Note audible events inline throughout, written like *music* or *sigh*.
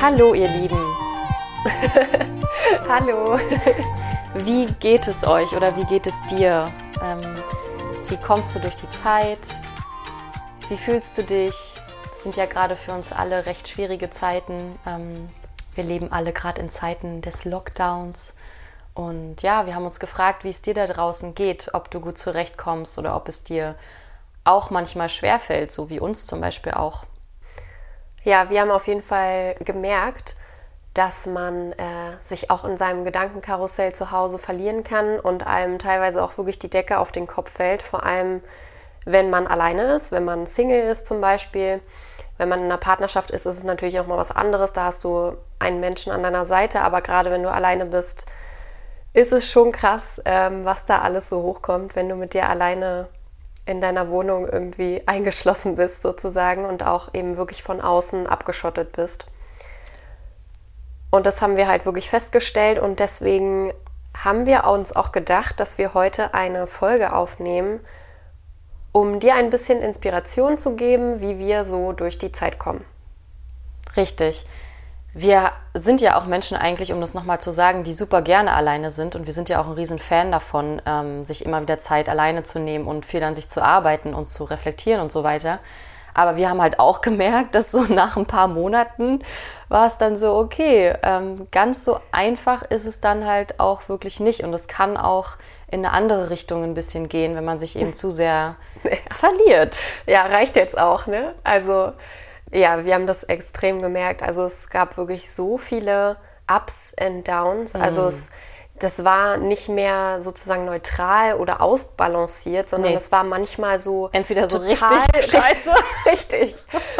Hallo ihr Lieben. *laughs* Hallo. Wie geht es euch oder wie geht es dir? Ähm, wie kommst du durch die Zeit? Wie fühlst du dich? Das sind ja gerade für uns alle recht schwierige Zeiten. Ähm, wir leben alle gerade in Zeiten des Lockdowns. Und ja, wir haben uns gefragt, wie es dir da draußen geht, ob du gut zurechtkommst oder ob es dir auch manchmal schwerfällt, so wie uns zum Beispiel auch. Ja, wir haben auf jeden Fall gemerkt, dass man äh, sich auch in seinem Gedankenkarussell zu Hause verlieren kann und einem teilweise auch wirklich die Decke auf den Kopf fällt, vor allem wenn man alleine ist, wenn man Single ist zum Beispiel. Wenn man in einer Partnerschaft ist, ist es natürlich auch mal was anderes. Da hast du einen Menschen an deiner Seite, aber gerade wenn du alleine bist, ist es schon krass, ähm, was da alles so hochkommt, wenn du mit dir alleine in deiner Wohnung irgendwie eingeschlossen bist sozusagen und auch eben wirklich von außen abgeschottet bist. Und das haben wir halt wirklich festgestellt und deswegen haben wir uns auch gedacht, dass wir heute eine Folge aufnehmen, um dir ein bisschen Inspiration zu geben, wie wir so durch die Zeit kommen. Richtig wir sind ja auch Menschen eigentlich, um das nochmal zu sagen, die super gerne alleine sind und wir sind ja auch ein riesen Fan davon, ähm, sich immer wieder Zeit alleine zu nehmen und viel an sich zu arbeiten und zu reflektieren und so weiter. Aber wir haben halt auch *laughs* gemerkt, dass so nach ein paar Monaten war es dann so, okay, ähm, ganz so einfach ist es dann halt auch wirklich nicht. Und es kann auch in eine andere Richtung ein bisschen gehen, wenn man sich eben zu sehr *laughs* ja. verliert. Ja, reicht jetzt auch, ne? Also ja, wir haben das extrem gemerkt. Also es gab wirklich so viele Ups and Downs. Mhm. Also es, das war nicht mehr sozusagen neutral oder ausbalanciert, sondern es nee. war manchmal so entweder so richtig *laughs* scheiße, richtig,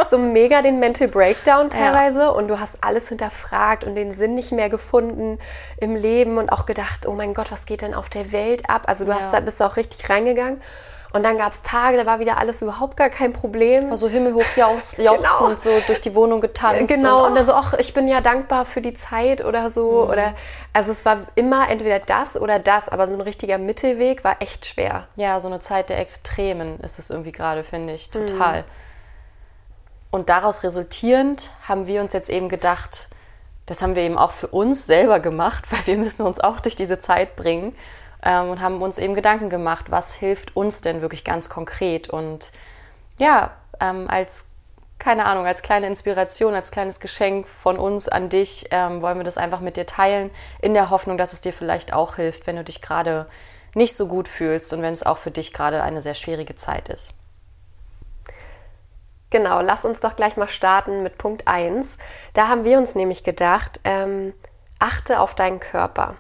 so mega den Mental Breakdown teilweise ja. und du hast alles hinterfragt und den Sinn nicht mehr gefunden im Leben und auch gedacht, oh mein Gott, was geht denn auf der Welt ab? Also du ja. hast da bist auch richtig reingegangen und dann gab es Tage, da war wieder alles überhaupt gar kein Problem. War so himmelhoch *laughs* jauchzend genau. so durch die Wohnung getanzt. Genau, und, und dann so, ach, ich bin ja dankbar für die Zeit oder so. Mhm. Oder also es war immer entweder das oder das, aber so ein richtiger Mittelweg war echt schwer. Ja, so eine Zeit der Extremen ist es irgendwie gerade, finde ich, total. Mhm. Und daraus resultierend haben wir uns jetzt eben gedacht, das haben wir eben auch für uns selber gemacht, *laughs* weil wir müssen uns auch durch diese Zeit bringen ähm, und haben uns eben Gedanken gemacht, was hilft uns denn wirklich ganz konkret. Und ja, ähm, als, keine Ahnung, als kleine Inspiration, als kleines Geschenk von uns an dich ähm, wollen wir das einfach mit dir teilen, in der Hoffnung, dass es dir vielleicht auch hilft, wenn du dich gerade nicht so gut fühlst und wenn es auch für dich gerade eine sehr schwierige Zeit ist. Genau, lass uns doch gleich mal starten mit Punkt 1. Da haben wir uns nämlich gedacht, ähm, achte auf deinen Körper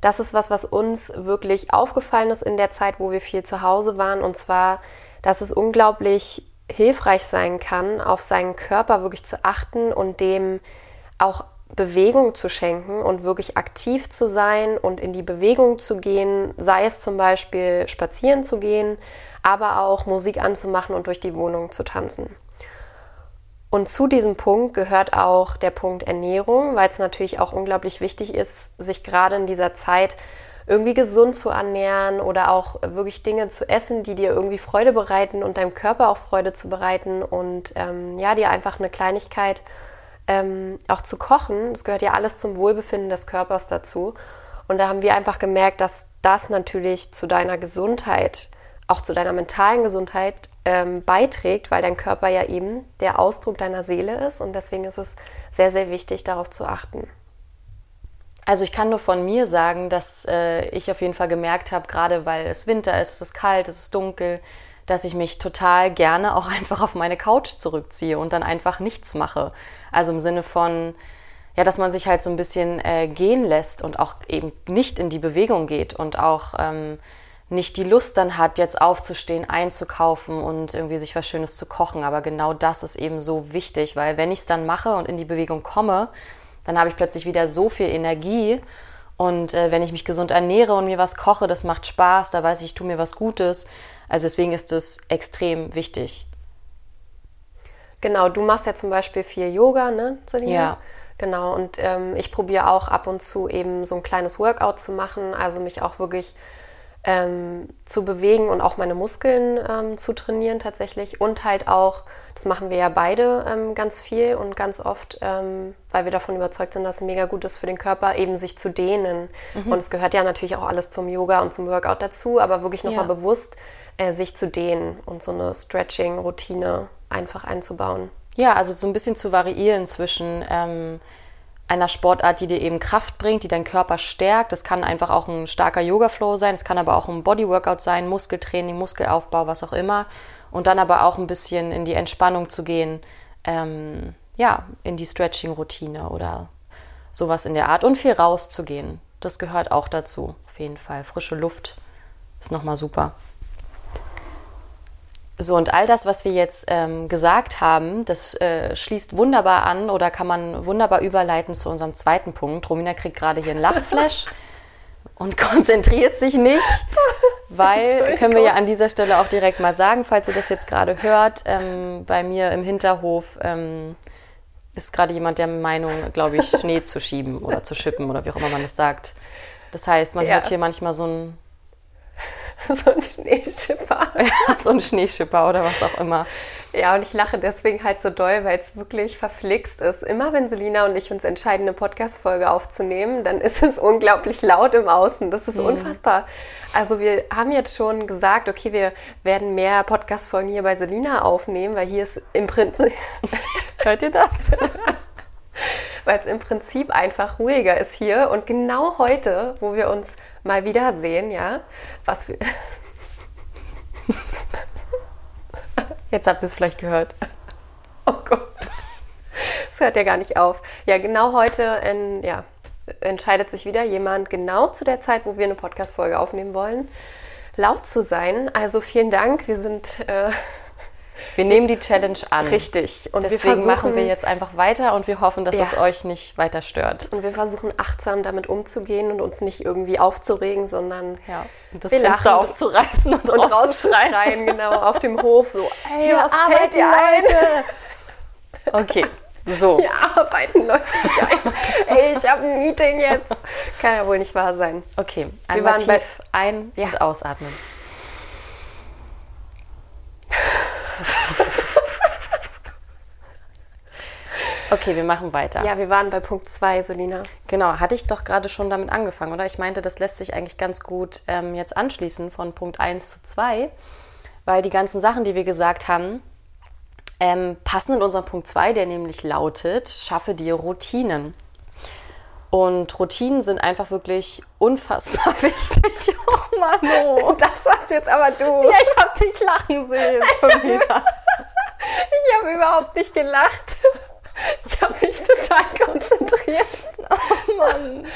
das ist was, was uns wirklich aufgefallen ist in der Zeit, wo wir viel zu Hause waren. Und zwar, dass es unglaublich hilfreich sein kann, auf seinen Körper wirklich zu achten und dem auch Bewegung zu schenken und wirklich aktiv zu sein und in die Bewegung zu gehen, sei es zum Beispiel spazieren zu gehen, aber auch Musik anzumachen und durch die Wohnung zu tanzen. Und zu diesem Punkt gehört auch der Punkt Ernährung, weil es natürlich auch unglaublich wichtig ist, sich gerade in dieser Zeit irgendwie gesund zu ernähren oder auch wirklich Dinge zu essen, die dir irgendwie Freude bereiten und deinem Körper auch Freude zu bereiten und ähm, ja, dir einfach eine Kleinigkeit ähm, auch zu kochen. Das gehört ja alles zum Wohlbefinden des Körpers dazu. Und da haben wir einfach gemerkt, dass das natürlich zu deiner Gesundheit, auch zu deiner mentalen Gesundheit ähm, beiträgt, weil dein Körper ja eben der Ausdruck deiner Seele ist und deswegen ist es sehr, sehr wichtig, darauf zu achten. Also ich kann nur von mir sagen, dass äh, ich auf jeden Fall gemerkt habe, gerade weil es Winter ist, es ist kalt, es ist dunkel, dass ich mich total gerne auch *laughs* einfach auf meine Couch zurückziehe und dann einfach nichts mache. Also im Sinne von, ja, dass man sich halt so ein bisschen äh, gehen lässt und auch eben nicht in die Bewegung geht und auch ähm, nicht die Lust dann hat, jetzt aufzustehen, einzukaufen und irgendwie sich was Schönes zu kochen. Aber genau das ist eben so wichtig, weil wenn ich es dann mache und in die Bewegung komme, dann habe ich plötzlich wieder so viel Energie. Und äh, wenn ich mich gesund ernähre und mir was koche, das macht Spaß, da weiß ich, ich tue mir was Gutes. Also deswegen ist es extrem wichtig. Genau, du machst ja zum Beispiel viel Yoga, ne, Selina? Ja. Genau, und ähm, ich probiere auch ab und zu eben so ein kleines Workout zu machen, also mich auch wirklich ähm, zu bewegen und auch meine Muskeln ähm, zu trainieren tatsächlich. Und halt auch, das machen wir ja beide ähm, ganz viel und ganz oft, ähm, weil wir davon überzeugt sind, dass es mega gut ist für den Körper, eben sich zu dehnen. Mhm. Und es gehört ja natürlich auch alles zum Yoga und zum Workout dazu, aber wirklich nochmal ja. bewusst äh, sich zu dehnen und so eine Stretching-Routine einfach einzubauen. Ja, also so ein bisschen zu variieren zwischen ähm, einer Sportart, die dir eben Kraft bringt, die deinen Körper stärkt. Das kann einfach auch ein starker Yoga-Flow sein, es kann aber auch ein Body-Workout sein, Muskeltraining, Muskelaufbau, was auch immer. Und dann aber auch ein bisschen in die Entspannung zu gehen, ähm, ja, in die Stretching-Routine oder sowas in der Art und viel rauszugehen. Das gehört auch dazu, auf jeden Fall. Frische Luft ist nochmal super. So, und all das, was wir jetzt ähm, gesagt haben, das äh, schließt wunderbar an oder kann man wunderbar überleiten zu unserem zweiten Punkt. Romina kriegt gerade hier einen Lachflash *laughs* und konzentriert sich nicht, weil, können wir ja an dieser Stelle auch direkt mal sagen, falls ihr das jetzt gerade hört, ähm, bei mir im Hinterhof ähm, ist gerade jemand der Meinung, glaube ich, Schnee zu schieben oder zu schippen oder wie auch immer man das sagt. Das heißt, man ja. hört hier manchmal so ein *laughs* so ein Schneeschipper. Ja, so ein Schneeschipper oder was auch immer. Ja, und ich lache deswegen halt so doll, weil es wirklich verflixt ist. Immer wenn Selina und ich uns entscheiden, eine Podcast-Folge aufzunehmen, dann ist es unglaublich laut im Außen. Das ist mhm. unfassbar. Also wir haben jetzt schon gesagt, okay, wir werden mehr Podcast-Folgen hier bei Selina aufnehmen, weil hier ist im Prinzip... Hört ihr das? *laughs* weil es im Prinzip einfach ruhiger ist hier. Und genau heute, wo wir uns mal wieder sehen, ja, was für. *laughs* Jetzt habt ihr es vielleicht gehört. Oh Gott. Das hört ja gar nicht auf. Ja, genau heute in, ja, entscheidet sich wieder jemand, genau zu der Zeit, wo wir eine Podcast-Folge aufnehmen wollen, laut zu sein. Also vielen Dank. Wir sind. Äh, wir nehmen die Challenge an. Richtig. Und deswegen versuchen, machen wir jetzt einfach weiter und wir hoffen, dass ja. es euch nicht weiter stört. Und wir versuchen achtsam damit umzugehen und uns nicht irgendwie aufzuregen, sondern ja. das wir Fenster lachen aufzureißen und, und rauszuschreien, genau, auf dem Hof so, ey, Hier was fällt dir ein? Okay. So. Hier arbeiten Leute ein. *laughs* Ey, ich habe ein Meeting jetzt. Kann ja wohl nicht wahr sein. Okay, einmal tief ein- ja. und ausatmen. Okay, wir machen weiter. Ja, wir waren bei Punkt 2, Selina. Genau, hatte ich doch gerade schon damit angefangen, oder? Ich meinte, das lässt sich eigentlich ganz gut ähm, jetzt anschließen von Punkt 1 zu 2, weil die ganzen Sachen, die wir gesagt haben, ähm, passen in unseren Punkt 2, der nämlich lautet, schaffe dir Routinen. Und Routinen sind einfach wirklich unfassbar *laughs* wichtig. Oh Mann, oh. Das warst jetzt aber du. Ja, ich hab dich lachen sehen. ich habe *laughs* überhaupt nicht gelacht. Ich habe mich total konzentriert. Oh Mann.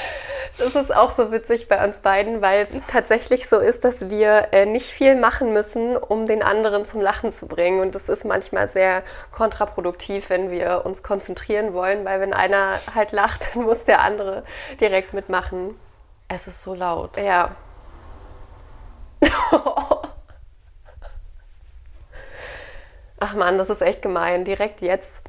Das ist auch so witzig bei uns beiden, weil es tatsächlich so ist, dass wir äh, nicht viel machen müssen, um den anderen zum Lachen zu bringen. Und das ist manchmal sehr kontraproduktiv, wenn wir uns konzentrieren wollen, weil wenn einer halt lacht, *laughs* dann muss der andere direkt mitmachen. Es ist so laut. Ja. *laughs* Ach man, das ist echt gemein. Direkt jetzt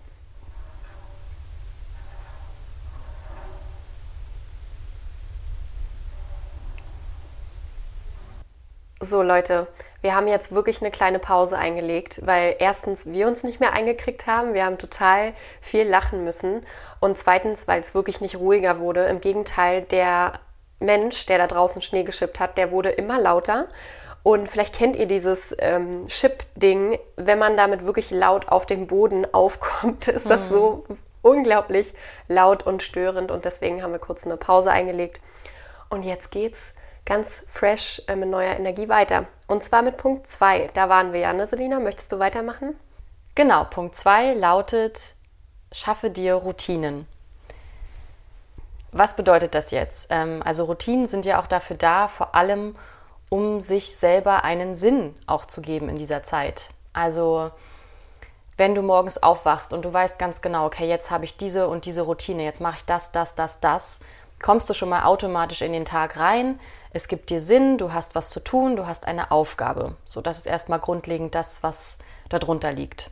So Leute, wir haben jetzt wirklich eine kleine Pause eingelegt, weil erstens wir uns nicht mehr eingekriegt haben, wir haben total viel lachen müssen und zweitens, weil es wirklich nicht ruhiger wurde. Im Gegenteil, der Mensch, der da draußen Schnee geschippt hat, der wurde immer lauter. Und vielleicht kennt ihr dieses ähm, Chip-Ding, wenn man damit wirklich laut auf dem Boden *laughs* aufkommt, ist das mhm. so unglaublich laut und störend und deswegen haben wir kurz eine Pause eingelegt. Und jetzt geht's ganz fresh äh, mit neuer Energie weiter. Und zwar mit Punkt 2. Da waren wir ja, ne, Selina? Möchtest du weitermachen? Genau, Punkt 2 lautet, schaffe dir Routinen. Was bedeutet das jetzt? Ähm, also Routinen sind ja auch dafür da, vor allem um sich selber einen Sinn auch zu geben in dieser Zeit. Also wenn du morgens aufwachst und du weißt ganz genau, okay, jetzt habe ich diese und diese Routine, jetzt mache ich das, das, das, das, kommst du schon mal automatisch in den Tag rein, es gibt dir Sinn, du hast was zu tun, du hast eine Aufgabe. So, das ist erstmal grundlegend das, was darunter liegt.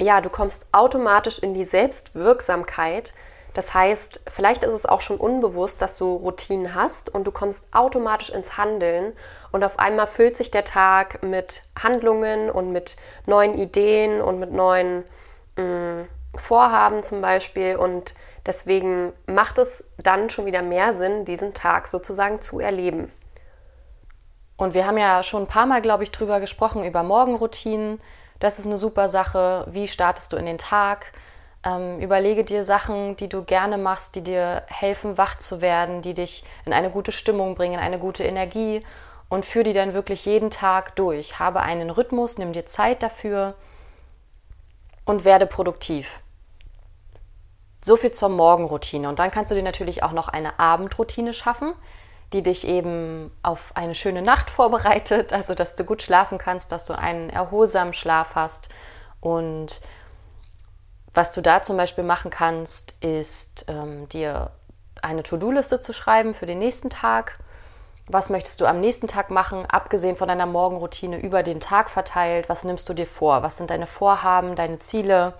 Ja, du kommst automatisch in die Selbstwirksamkeit, Das heißt, vielleicht ist es auch schon unbewusst, dass du Routinen hast und du kommst automatisch ins Handeln und auf einmal füllt sich der Tag mit Handlungen und mit neuen Ideen und mit neuen mh, mm, Vorhaben zum Beispiel und deswegen macht es dann schon wieder mehr Sinn, diesen Tag sozusagen zu erleben. Und wir haben ja schon ein paar Mal, glaube ich, drüber gesprochen, über Morgenroutinen. Das ist eine super Sache. Wie startest du in den Tag? Ähm, überlege dir Sachen, die du gerne machst, die dir helfen, wach zu werden, die dich in eine gute Stimmung bringen, eine gute Energie und führe die dann wirklich jeden Tag durch. Habe einen Rhythmus, nimm dir Zeit dafür und werde produktiv. So viel zur Morgenroutine. Und dann kannst du dir natürlich auch noch eine Abendroutine schaffen, die dich eben auf eine schöne Nacht vorbereitet, also dass du gut schlafen kannst, dass du einen erholsamen Schlaf hast und was du da zum Beispiel machen kannst, ist ähm, dir eine To-Do-Liste zu schreiben für den nächsten Tag. Was möchtest du am nächsten Tag machen, abgesehen von deiner Morgenroutine über den Tag verteilt? Was nimmst du dir vor? Was sind deine Vorhaben, deine Ziele?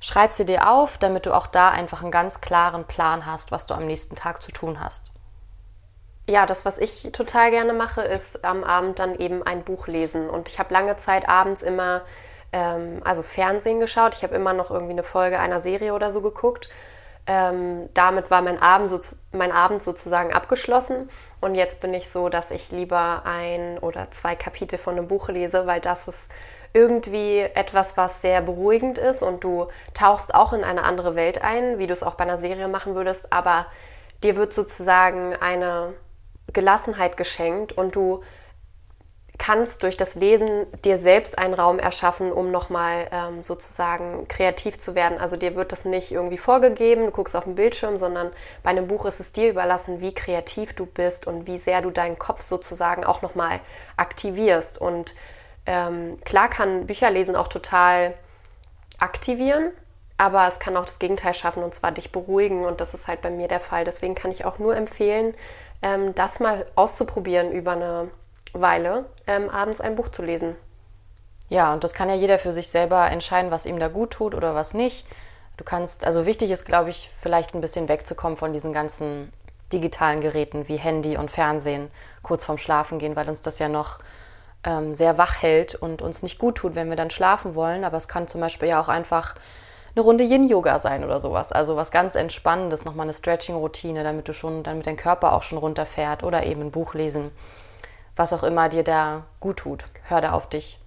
Schreib sie dir auf, damit du auch da einfach einen ganz klaren Plan hast, was du am nächsten Tag zu tun hast. Ja, das, was ich total gerne mache, ist am Abend dann eben ein Buch lesen. Und ich habe lange Zeit abends immer ähm, also Fernsehen geschaut. Ich habe immer noch irgendwie eine Folge einer Serie oder so geguckt. Ähm, damit war mein Abend, so, mein Abend sozusagen abgeschlossen. Und jetzt bin ich so, dass ich lieber ein oder zwei Kapitel von einem Buch lese, weil das ist irgendwie etwas, was sehr beruhigend ist und du tauchst auch in eine andere Welt ein, wie du es auch bei einer Serie machen würdest, aber dir wird sozusagen eine Gelassenheit geschenkt und du kannst durch das Lesen dir selbst einen Raum erschaffen, um nochmal ähm, sozusagen kreativ zu werden. Also dir wird das nicht irgendwie vorgegeben, du guckst auf den Bildschirm, sondern bei einem Buch ist es dir überlassen, wie kreativ du bist und wie sehr du deinen Kopf sozusagen auch nochmal aktivierst. Und ähm, klar kann Bücherlesen auch total aktivieren, aber es kann auch das Gegenteil schaffen und zwar dich beruhigen und das ist halt bei mir der Fall. Deswegen kann ich auch nur empfehlen, ähm, das mal auszuprobieren über eine Weile, ähm, abends ein Buch zu lesen. Ja, und das kann ja jeder für sich selber entscheiden, was ihm da gut tut oder was nicht. Du kannst, also wichtig ist, glaube ich, vielleicht ein bisschen wegzukommen von diesen ganzen digitalen Geräten wie Handy und Fernsehen kurz vorm Schlafen gehen, weil uns das ja noch ähm, sehr wach hält und uns nicht gut tut, wenn wir dann schlafen wollen. Aber es kann zum Beispiel ja auch einfach eine Runde Yin-Yoga sein oder sowas. Also was ganz Entspannendes, nochmal eine Stretching-Routine, damit du schon, damit dein Körper auch schon runterfährt oder eben ein Buch lesen was auch immer dir da gut tut. Hör da auf dich.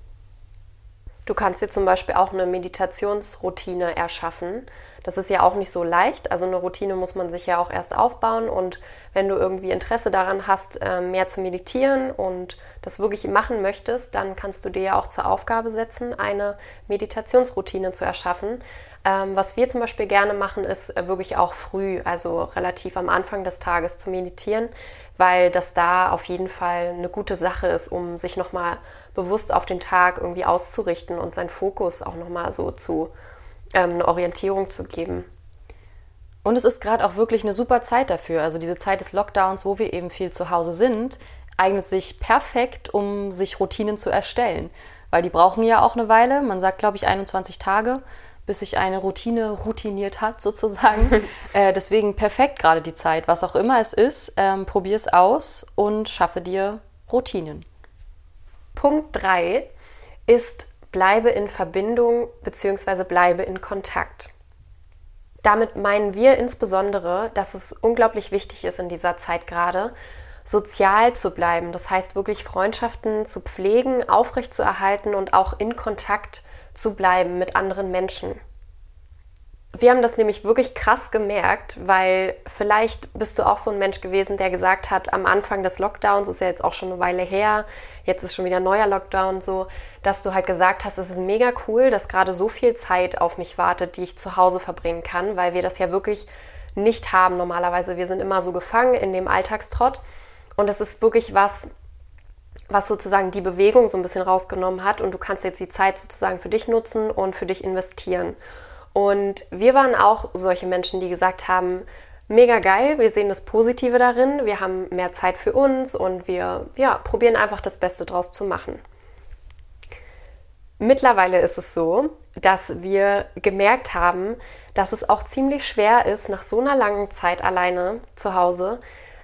Du kannst dir zum Beispiel auch eine Meditationsroutine erschaffen. Das ist ja auch nicht so leicht. Also eine Routine muss man sich ja auch erst aufbauen. Und wenn du irgendwie Interesse daran hast, ähm, mehr zu meditieren und das wirklich machen möchtest, dann kannst du dir ja auch zur Aufgabe setzen, eine Meditationsroutine zu erschaffen. Ähm, was wir zum Beispiel gerne machen, ist äh, wirklich auch früh, also relativ am Anfang des Tages zu meditieren, weil das da auf jeden Fall eine gute Sache ist, um sich nochmal bewusst auf den Tag irgendwie auszurichten und seinen Fokus auch nochmal so zu ähm, eine Orientierung zu geben. Und es ist gerade auch wirklich eine super Zeit dafür. Also diese Zeit des Lockdowns, wo wir eben viel zu Hause sind, eignet sich perfekt, um sich Routinen zu erstellen. Weil die brauchen ja auch eine Weile. Man sagt, glaube ich, 21 Tage bis sich eine Routine routiniert hat, sozusagen. *laughs* äh, deswegen perfekt gerade die Zeit. Was auch immer es ist, ähm, probier es aus und schaffe dir Routinen. Punkt 3 ist, bleibe in Verbindung bzw. bleibe in Kontakt. Damit meinen wir insbesondere, dass es unglaublich wichtig ist in dieser Zeit gerade, sozial zu bleiben. Das heißt wirklich Freundschaften zu pflegen, aufrechtzuerhalten und auch in Kontakt zu bleiben mit anderen Menschen. Wir haben das nämlich wirklich krass gemerkt, weil vielleicht bist du auch so ein Mensch gewesen, der gesagt hat, am Anfang des Lockdowns, ist ja jetzt auch schon eine Weile her, jetzt ist schon wieder neuer Lockdown so, dass du halt gesagt hast, es ist mega cool, dass gerade so viel Zeit auf mich wartet, die ich zu Hause verbringen kann, weil wir das ja wirklich nicht haben normalerweise. Wir sind immer so gefangen in dem Alltagstrott und es ist wirklich was, was sozusagen die Bewegung so ein bisschen rausgenommen hat und du kannst jetzt die Zeit sozusagen für dich nutzen und für dich investieren. Und wir waren auch solche Menschen, die gesagt haben, mega geil, wir sehen das Positive darin, wir haben mehr Zeit für uns und wir ja, probieren einfach das Beste draus zu machen. mittlerweile ist es so, dass wir gemerkt haben, dass es auch ziemlich schwer ist, nach so einer langen Zeit alleine zu Hause,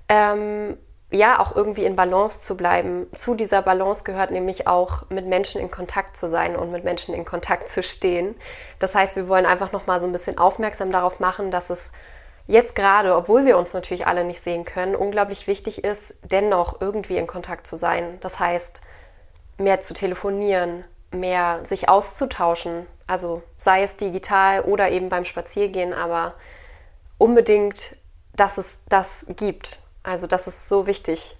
ähm, ja, auch irgendwie in Balance zu bleiben. Zu dieser Balance gehört nämlich auch, mit Menschen in Kontakt zu sein und mit Menschen in Kontakt zu stehen. Das heißt, wir wollen einfach nochmal so ein bisschen aufmerksam darauf machen, dass es jetzt gerade, obwohl wir uns natürlich alle nicht sehen können, unglaublich wichtig ist, dennoch irgendwie in Kontakt zu sein. Das heißt, mehr zu telefonieren, mehr sich auszutauschen. Also sei es digital oder eben beim Spaziergehen, aber unbedingt, dass es das gibt. Also das ist so wichtig.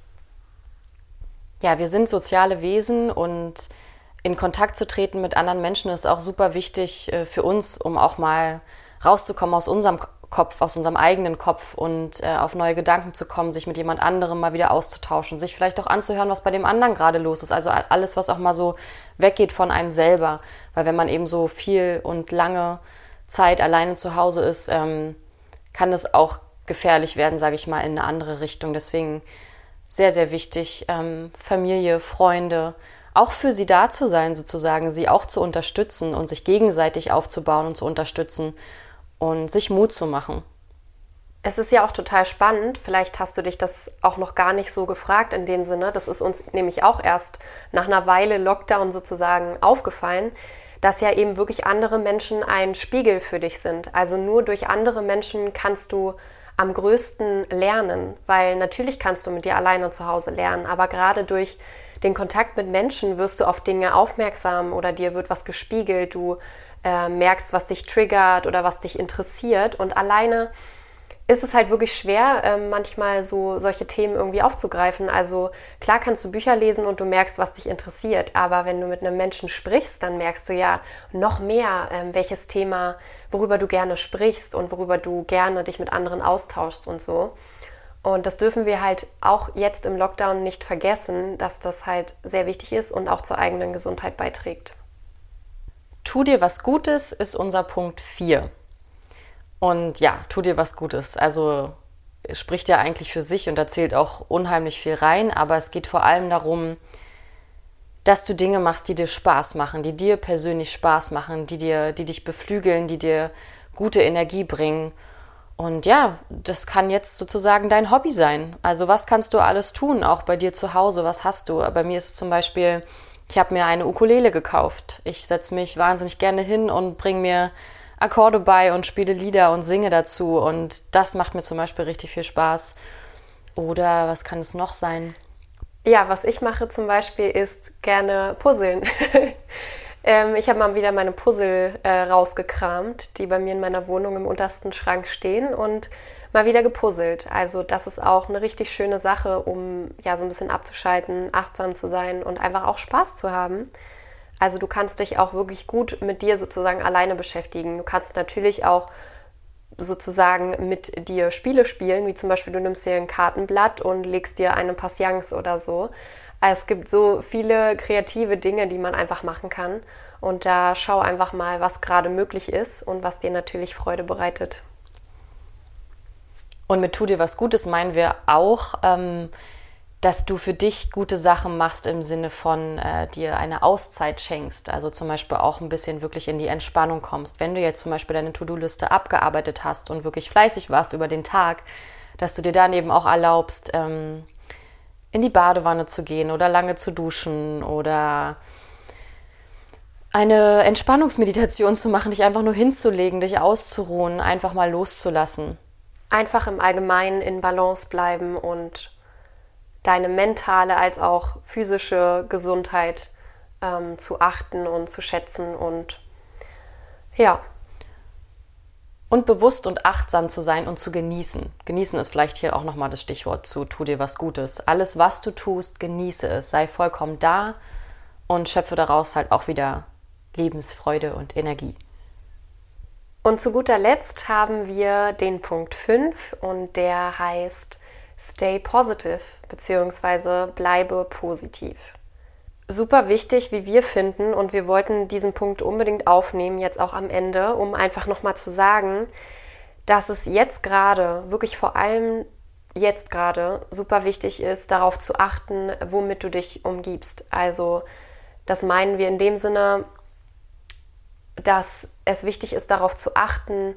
Ja, wir sind soziale Wesen und in Kontakt zu treten mit anderen Menschen ist auch super wichtig äh, für uns, um auch mal rauszukommen aus unserem Kopf, aus unserem eigenen Kopf und äh, auf neue Gedanken zu kommen, sich mit jemand anderem mal wieder auszutauschen, sich vielleicht auch anzuhören, was bei dem anderen gerade los ist. Also alles, was auch mal so weggeht von einem selber. Weil wenn man eben so viel und lange Zeit alleine zu Hause ist, ähm, kann es auch gefährlich werden, sage ich mal, in eine andere Richtung. Deswegen sehr, sehr wichtig, ähm, Familie, Freunde, auch für sie da zu sein, sozusagen, sie auch zu unterstützen und sich gegenseitig aufzubauen und zu unterstützen und sich Mut zu machen. Es ist ja auch total spannend, vielleicht hast du dich das auch noch gar nicht so gefragt in dem Sinne, das ist uns nämlich auch erst nach einer Weile Lockdown sozusagen aufgefallen, dass ja eben wirklich andere Menschen ein Spiegel für dich sind. Also nur durch andere Menschen kannst du am größten lernen, weil natürlich kannst du mit dir alleine zu Hause lernen, aber gerade durch den Kontakt mit Menschen wirst du auf Dinge aufmerksam oder dir wird was gespiegelt, du äh, merkst, was dich triggert oder was dich interessiert. Und alleine ist es halt wirklich schwer, äh, manchmal so solche Themen irgendwie aufzugreifen. Also klar kannst du Bücher lesen und du merkst, was dich interessiert, aber wenn du mit einem Menschen sprichst, dann merkst du ja noch mehr, äh, welches Thema, worüber du gerne sprichst und worüber du gerne dich mit anderen austauschst und so. Und das dürfen wir halt auch jetzt im Lockdown nicht vergessen, dass das halt sehr wichtig ist und auch zur eigenen Gesundheit beiträgt. Tu dir was Gutes ist unser Punkt 4. Und ja, tu dir was Gutes. Also es spricht ja eigentlich für sich und erzählt auch unheimlich viel rein, aber es geht vor allem darum, dass du Dinge machst, die dir Spaß machen, die dir persönlich Spaß machen, die dir, die dich beflügeln, die dir gute Energie bringen. Und ja, das kann jetzt sozusagen dein Hobby sein. Also was kannst du alles tun, auch bei dir zu Hause? Was hast du? Bei mir ist es zum Beispiel ich habe mir eine Ukulele gekauft. Ich setze mich wahnsinnig gerne hin und bringe mir Akkorde bei und spiele Lieder und singe dazu. Und das macht mir zum Beispiel richtig viel Spaß. Oder was kann es noch sein? Ja, was ich mache zum Beispiel ist gerne puzzeln. *laughs* ähm, ich habe mal wieder meine Puzzle äh, rausgekramt, die bei mir in meiner Wohnung im untersten Schrank stehen. Und mal wieder gepuzzelt. Also das ist auch eine richtig schöne Sache, um ja so ein bisschen abzuschalten, achtsam zu sein und einfach auch Spaß zu haben. Also du kannst dich auch wirklich gut mit dir sozusagen alleine beschäftigen. Du kannst natürlich auch sozusagen mit dir Spiele spielen, wie zum Beispiel du nimmst dir ein Kartenblatt und legst dir eine Patience oder so. Es gibt so viele kreative Dinge, die man einfach machen kann. Und da schau einfach mal, was gerade möglich ist und was dir natürlich Freude bereitet. Und mit Tu dir was Gutes meinen wir auch, ähm, dass du für dich gute Sachen machst im Sinne von äh, dir eine Auszeit schenkst. Also zum Beispiel auch ein bisschen wirklich in die Entspannung kommst. Wenn du jetzt zum Beispiel deine To-Do-Liste abgearbeitet hast und wirklich fleißig warst über den Tag, dass du dir dann eben auch erlaubst, ähm, in die Badewanne zu gehen oder lange zu duschen oder eine Entspannungsmeditation zu machen, dich einfach nur hinzulegen, dich auszuruhen, einfach mal loszulassen einfach im Allgemeinen in Balance bleiben und deine mentale als auch physische Gesundheit ähm, zu achten und zu schätzen und ja. Und bewusst und achtsam zu sein und zu genießen. Genießen ist vielleicht hier auch nochmal das Stichwort zu tu dir was Gutes. Alles, was du tust, genieße es. Sei vollkommen da und schöpfe daraus halt auch wieder Lebensfreude und Energie. Und zu guter Letzt haben wir den Punkt 5 und der heißt Stay Positive bzw. bleibe positiv. Super wichtig, wie wir finden, und wir wollten diesen Punkt unbedingt aufnehmen, jetzt auch am Ende, um einfach nochmal zu sagen, dass es jetzt gerade, wirklich vor allem jetzt gerade, super wichtig ist, darauf zu achten, womit du dich umgibst. Also das meinen wir in dem Sinne, dass es wichtig ist, darauf zu achten,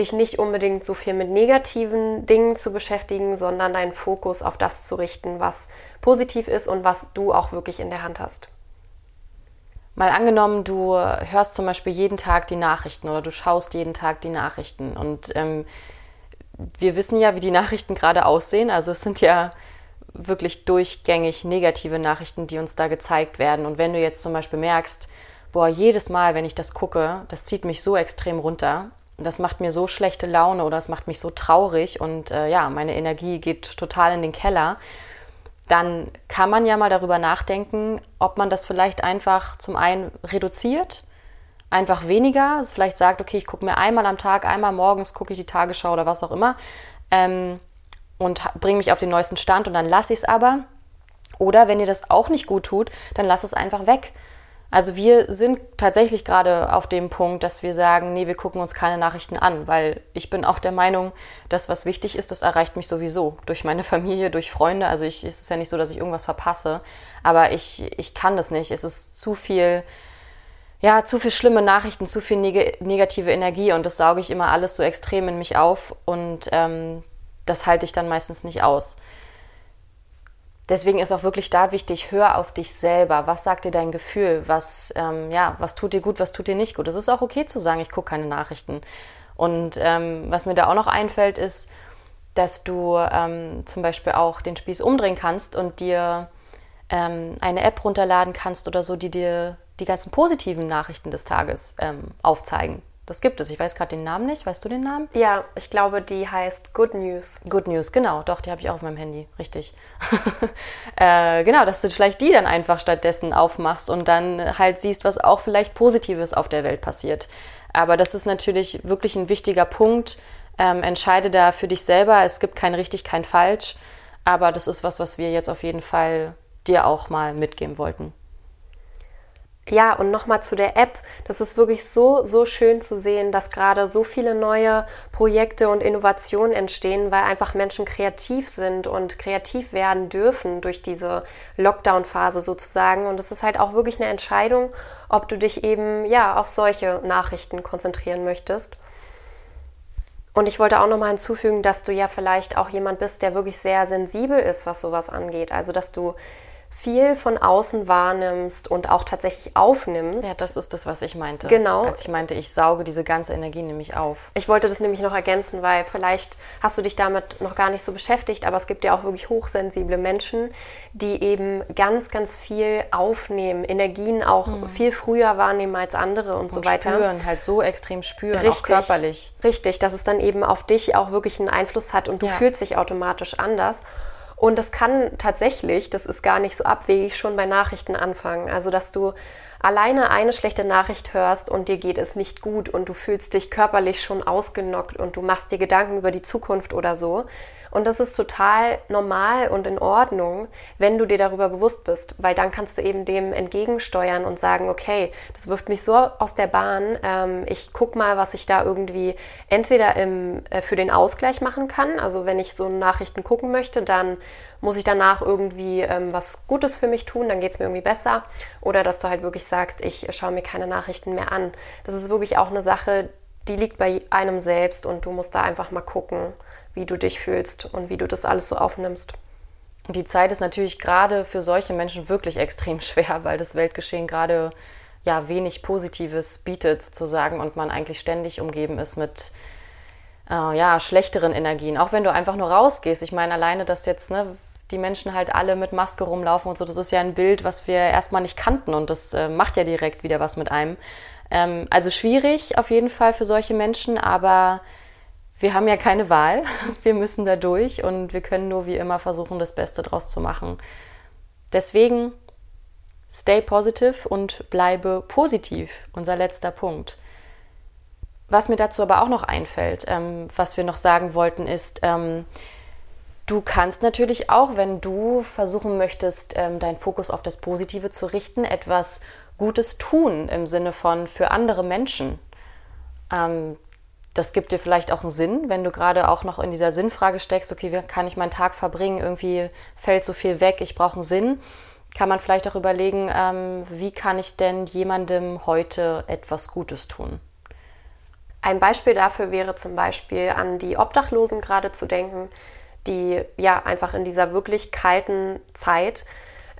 dich nicht unbedingt so viel mit negativen Dingen zu beschäftigen, sondern deinen Fokus auf das zu richten, was positiv ist und was du auch wirklich in der Hand hast. Mal angenommen, du hörst zum Beispiel jeden Tag die Nachrichten oder du schaust jeden Tag die Nachrichten und ähm, wir wissen ja, wie die *laughs* Nachrichten gerade aussehen. Also es sind ja wirklich durchgängig negative Nachrichten, die uns da gezeigt werden. Und wenn du jetzt zum Beispiel merkst, boah, jedes Mal, wenn ich das gucke, das zieht mich so extrem runter, das macht mir so schlechte Laune oder es macht mich so traurig und äh, ja, meine Energie geht total in den Keller, dann kann man ja mal darüber nachdenken, ob man das vielleicht einfach zum einen reduziert, einfach weniger, also vielleicht sagt, okay, ich gucke mir einmal am Tag, einmal morgens gucke ich die Tagesschau oder was auch immer ähm, und bringe mich auf den neuesten Stand und dann lasse ich es aber. Oder wenn ihr das auch nicht gut tut, dann lass es einfach weg. Also wir sind tatsächlich gerade auf dem Punkt, dass wir sagen, nee, wir gucken uns keine Nachrichten an, weil ich bin auch der Meinung, dass was wichtig ist, das erreicht mich sowieso durch meine *laughs* Familie, durch Freunde. Also ich, es ist ja nicht so, dass ich irgendwas verpasse, aber ich, ich kann das nicht. Es ist zu viel, ja, zu viel schlimme Nachrichten, zu viel neg negative Energie und das sauge ich immer alles so extrem in mich auf und ähm, das halte ich dann meistens nicht aus. Deswegen ist auch wirklich da wichtig, hör auf dich selber. Was sagt dir dein Gefühl? Was, ähm, ja, was tut dir gut, was tut dir nicht gut? Es ist auch okay zu sagen, ich gucke keine Nachrichten. Und ähm, was mir da auch noch einfällt, ist, dass du ähm, zum Beispiel auch den Spieß umdrehen kannst und dir ähm, eine App runterladen kannst oder so, die dir die ganzen positiven Nachrichten des Tages ähm, aufzeigen. Das gibt es. Ich weiß gerade den Namen nicht. Weißt du den Namen? Ja, ich glaube, die heißt Good News. Good News, genau. Doch, die habe ich auch auf meinem Handy. Richtig. *laughs* äh, genau, dass du vielleicht die dann einfach stattdessen aufmachst und dann halt siehst, was auch vielleicht Positives auf der Welt passiert. Aber das ist natürlich wirklich ein wichtiger Punkt. Ähm, entscheide da für dich selber. Es gibt kein richtig, kein falsch. Aber das ist was, was wir jetzt auf jeden Fall dir auch mal mitgeben wollten. Ja, und nochmal zu der App. Das ist wirklich so, so schön zu sehen, dass gerade so viele neue Projekte und Innovationen entstehen, weil einfach Menschen kreativ sind und kreativ werden dürfen durch diese Lockdown-Phase sozusagen. Und es ist halt auch wirklich eine Entscheidung, ob du dich eben ja auf solche Nachrichten konzentrieren möchtest. Und ich wollte auch nochmal hinzufügen, dass du ja vielleicht auch jemand bist, der wirklich sehr sensibel ist, was sowas angeht. Also, dass du viel von außen wahrnimmst und auch tatsächlich aufnimmst. Ja, das ist das, was ich meinte. Genau. Als ich meinte, ich sauge diese ganze Energie nämlich auf. Ich wollte das nämlich noch ergänzen, weil vielleicht hast du dich damit noch gar nicht so beschäftigt, aber es gibt ja auch wirklich hochsensible Menschen, die eben ganz, ganz viel aufnehmen, Energien auch mhm. viel früher wahrnehmen als andere und, und so weiter. Spüren, halt so extrem spüren, richtig, auch körperlich. Richtig, dass es dann eben auf dich auch wirklich einen Einfluss hat und du ja. fühlst dich automatisch anders. Und das kann tatsächlich, das ist gar nicht so abwegig, schon bei Nachrichten anfangen. Also, dass du alleine eine schlechte Nachricht hörst und dir geht es nicht gut und du fühlst dich körperlich schon ausgenockt und du machst dir Gedanken über die Zukunft oder so, und das ist total normal und in Ordnung, wenn du dir darüber bewusst bist, weil dann kannst du eben dem entgegensteuern und sagen, okay, das wirft mich so aus der Bahn, ähm, ich guck mal, was ich da irgendwie entweder im, äh, für den Ausgleich machen kann. Also wenn ich so Nachrichten gucken möchte, dann muss ich danach irgendwie ähm, was Gutes für mich tun, dann geht es mir irgendwie besser. Oder dass du halt wirklich sagst, ich schaue mir keine Nachrichten mehr an. Das ist wirklich auch eine Sache, die liegt bei einem selbst und du musst da einfach mal gucken wie du dich fühlst und wie du das alles so aufnimmst. Und die Zeit ist natürlich gerade für solche Menschen wirklich extrem *laughs* schwer, weil das Weltgeschehen gerade ja wenig Positives bietet sozusagen und man eigentlich ständig umgeben ist mit äh, ja schlechteren Energien. Auch wenn du einfach nur rausgehst. Ich meine alleine, dass jetzt ne, die Menschen halt alle mit Maske rumlaufen und so, das ist ja ein Bild, was wir erstmal nicht kannten und das äh, macht ja direkt wieder was mit einem. Ähm, also schwierig auf jeden Fall für solche Menschen, aber wir haben ja keine Wahl. *laughs* Wir müssen da durch und wir können nur wie immer versuchen, das Beste draus zu machen. Deswegen stay positive und bleibe positiv. Unser letzter Punkt. Was mir dazu aber auch noch einfällt, ähm, was wir noch sagen wollten, ist, ähm, du kannst natürlich auch, wenn du versuchen möchtest, ähm, deinen Fokus auf das Positive zu richten, etwas Gutes tun im Sinne von für andere Menschen. Das gibt dir vielleicht auch einen Sinn, wenn du gerade auch noch in dieser Sinnfrage steckst, okay, wie kann ich meinen Tag verbringen? Irgendwie fällt so viel weg, ich brauche einen Sinn. kann man vielleicht auch überlegen, ähm, wie kann ich denn jemandem heute etwas Gutes tun? Ein Beispiel dafür wäre zum Beispiel an die Obdachlosen gerade zu denken, die ja einfach in dieser wirklich kalten Zeit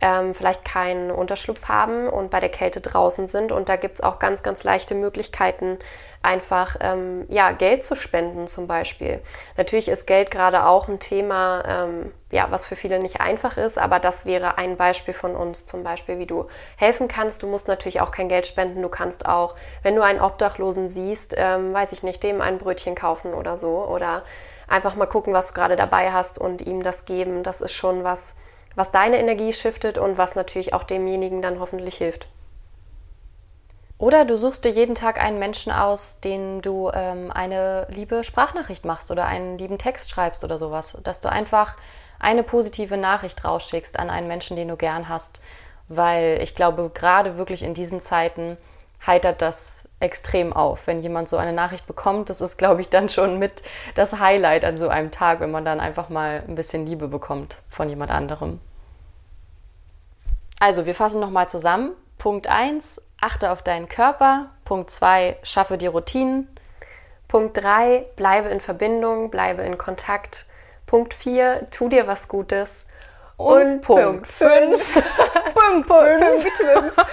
ähm, vielleicht keinen Unterschlupf haben und bei der Kälte draußen sind. Und da gibt es auch ganz, ganz leichte Möglichkeiten, einfach ähm, ja, Geld zu spenden zum Beispiel. Natürlich ist Geld gerade auch ein Thema, ähm, ja, was für viele nicht einfach ist, aber das wäre ein Beispiel von uns zum Beispiel, wie du helfen kannst. Du musst natürlich auch kein Geld spenden, du kannst auch, wenn du einen Obdachlosen siehst, ähm, weiß ich nicht, dem ein Brötchen kaufen oder so oder einfach mal gucken, was du gerade dabei hast und ihm das geben. Das ist schon was, was deine Energie shiftet und was natürlich auch demjenigen dann hoffentlich hilft. Oder du suchst dir jeden Tag einen Menschen aus, den du ähm, eine liebe Sprachnachricht machst oder einen lieben Text schreibst oder sowas. Dass du einfach eine positive Nachricht rausschickst an einen Menschen, den du gern hast. Weil ich glaube, gerade wirklich in diesen Zeiten heitert das extrem auf. Wenn jemand so eine Nachricht bekommt, das ist, glaube ich, dann schon mit das Highlight an so einem Tag, wenn man dann einfach mal ein bisschen Liebe bekommt von jemand anderem. Also, wir fassen nochmal zusammen. Punkt 1, achte auf deinen Körper. Punkt 2, schaffe dir Routinen. Punkt 3, bleibe in Verbindung, bleibe in Kontakt. Punkt 4, tu dir was Gutes. Und, Punkt 5. Punkt 5. *laughs*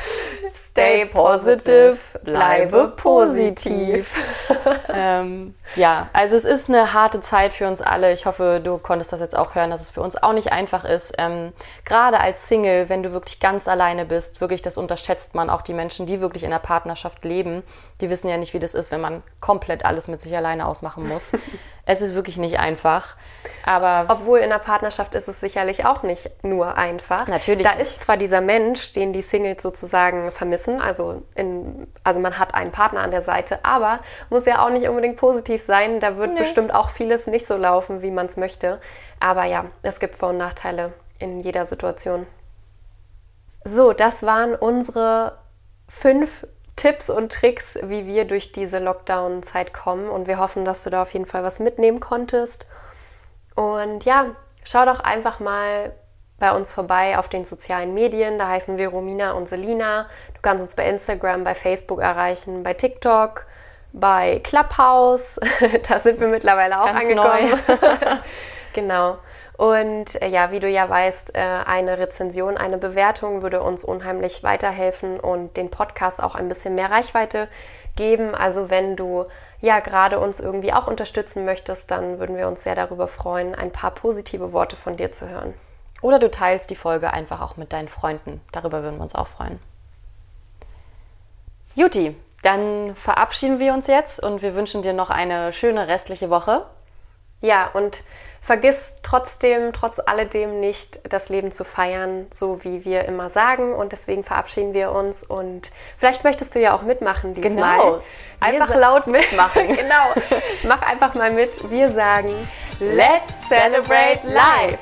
*laughs* Stay positive, bleibe positiv. *laughs* ähm, ja, also es ist eine harte Zeit für uns alle. Ich hoffe, du konntest das jetzt auch hören, dass es für uns auch nicht einfach ist. Ähm, Gerade als Single, wenn du wirklich ganz alleine bist, wirklich das unterschätzt man auch die Menschen, die wirklich in der Partnerschaft leben. Die wissen ja nicht, wie das ist, wenn man komplett alles mit sich alleine ausmachen muss. *laughs* es ist wirklich nicht einfach. Aber obwohl in der Partnerschaft ist es sicherlich auch nicht nur einfach. Natürlich. Da nicht. ist zwar dieser Mensch, den die Singles sozusagen vermissen, also in, also man hat einen Partner an der Seite, aber muss ja auch nicht unbedingt positiv sein. Da wird nee. bestimmt auch vieles nicht so laufen, wie man es möchte. Aber ja, es gibt Vor- und Nachteile in jeder Situation. So, das waren unsere fünf Tipps und Tricks, wie wir durch diese Lockdown-Zeit kommen. Und wir hoffen, dass du da auf jeden Fall was mitnehmen konntest. Und ja, schau doch einfach mal bei uns vorbei auf den sozialen Medien. Da heißen wir Romina und Selina. Du kannst uns bei Instagram, bei Facebook erreichen, bei TikTok, bei Clubhouse. *laughs* da sind wir mittlerweile auch Ganz angekommen. *laughs* genau. Und äh, ja, wie du ja weißt, äh, eine Rezension, eine Bewertung würde uns unheimlich weiterhelfen und den Podcast auch ein bisschen mehr Reichweite geben. Also wenn du ja gerade uns irgendwie auch unterstützen möchtest, dann würden wir uns sehr darüber freuen, ein paar positive Worte von dir zu hören. Oder du teilst die Folge einfach auch mit deinen Freunden. Darüber würden wir uns auch freuen. Juti, dann verabschieden wir uns jetzt und wir wünschen dir noch eine schöne restliche Woche. Ja, und vergiss trotzdem, trotz alledem nicht, das Leben zu feiern, so wie wir immer sagen. Und deswegen verabschieden wir uns. Und vielleicht möchtest du ja auch mitmachen diesmal. Genau. Einfach laut mitmachen. *laughs* genau. Mach einfach mal mit. Wir sagen, let's celebrate life.